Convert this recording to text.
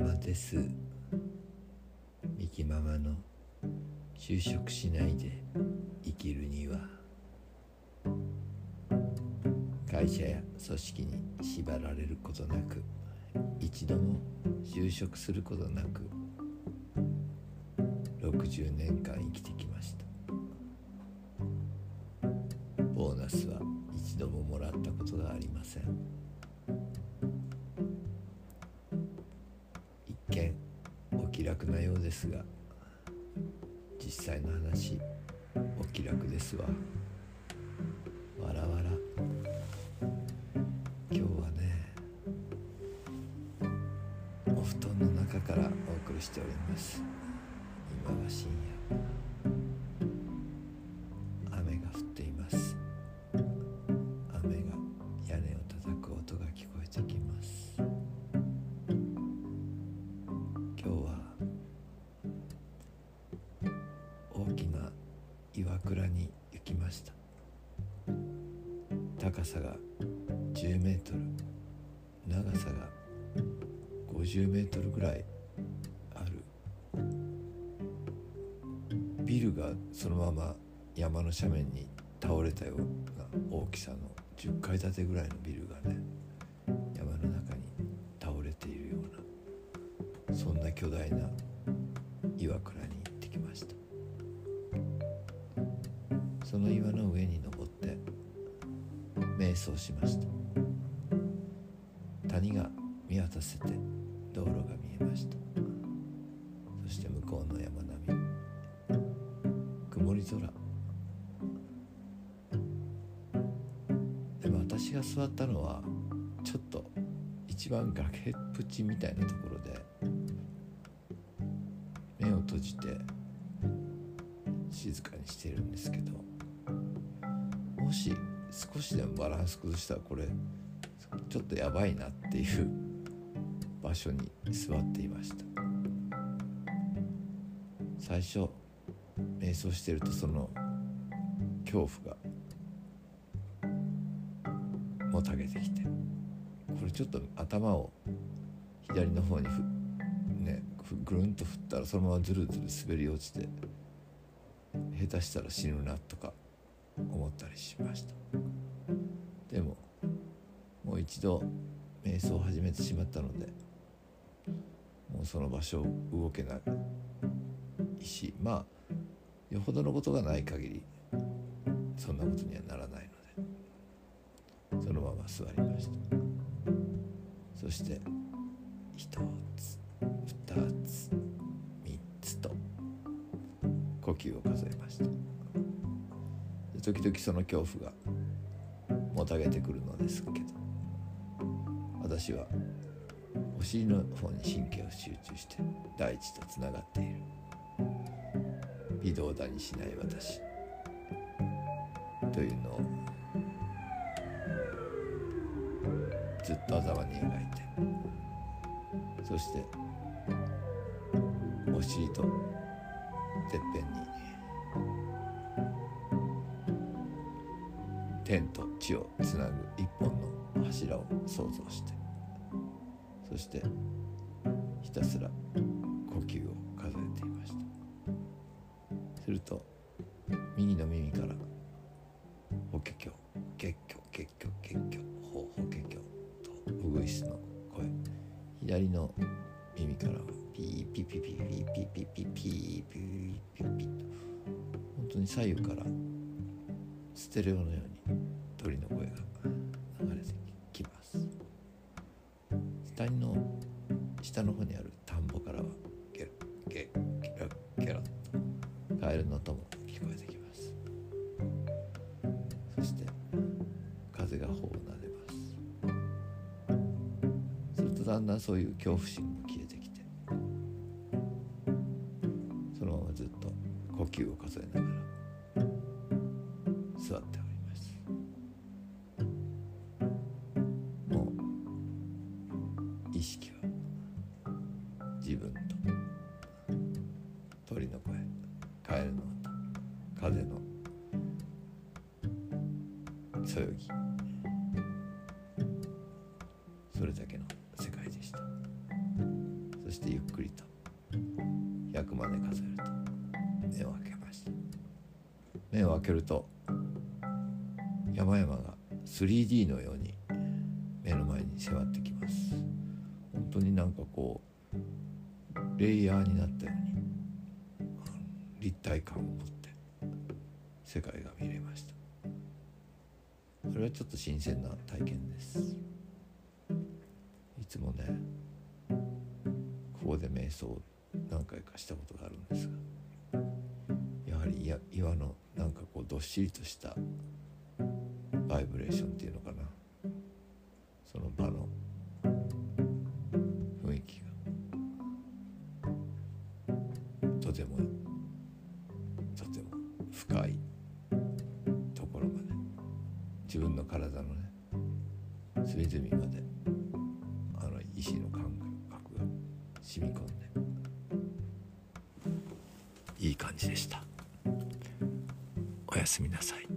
マです。ミキママの就職しないで生きるには。会社や組織に縛られることなく一度も就職することなく。60年間生きてきました。ボーナスは一度ももらったことがありません。楽なようですが実際の話お気楽ですわ。わらわら。今日はねお布団の中からお送りしております。今は深夜。岩倉に行きました。高さが10メートル長さが50メートルぐらいある。ビルがそのまま山の斜面に倒れたような大きさの10階建てぐらいのビルがね山の中に倒れているようなそんな巨大な岩倉に瞑想しました。谷が見渡せて道路が見えました。そして向こうの山並み。曇り空。でも私が座ったのはちょっと一番崖っぷちみたいなところで目を閉じて静かにしているんですけどもし少しでもバランス崩したらこれちょっとやばいなっていう場所に座っていました。最初瞑想してるとその恐怖がもたげてきてこれちょっと頭を左の方にふねぐるんと振ったらそのままずるずる滑り落ちて下手したら死ぬなとかったりしました。でももう一度瞑想を始めてしまったのでもうその場所を動けないしまあよほどのことがない限りそんなことにはならないのでそのまま座りました。そして一つ二つ三つと呼吸を数えました。時々その恐怖がもたげてくるのですけど私はお尻の方に神経を集中して大地とつながっている。微動だにしない私。というのをずっと頭に描いてそしてお尻とてっぺんに天と地をつなぐ一本の柱を想像してそしてひたすら呼吸を数えていました。すると右の耳から「法華経結局結局結局法法華経」とウグイスの声左の耳からはピーピーピーピーピーピーピーピーピーピピピピと本当に左右からステレオのように谷の下の方にある田んぼからはゲロゲゲロゲロとカエルの音も聞こえてきますそして風が頬を撫でますするとだんだんそういう恐怖心も消えてきてそのままずっと呼吸を数えながら座っておりそよぎそれだけの世界でした。そしてゆっくりと100まで数えると目を開けました。目を開けると山々が 3D のように目の前に迫ってきます。本当になんかこうレイヤーになったように立体感を持って世界が見れました。それはちょっと新鮮な体験です。いつもねここで瞑想を何回かしたことがあるんですがやはり岩のなんかこうどっしりとしたバイブレーションっていうのかな。自分の体のね隅々まであの意志の感覚が染み込んでいい感じでした。おやすみなさい。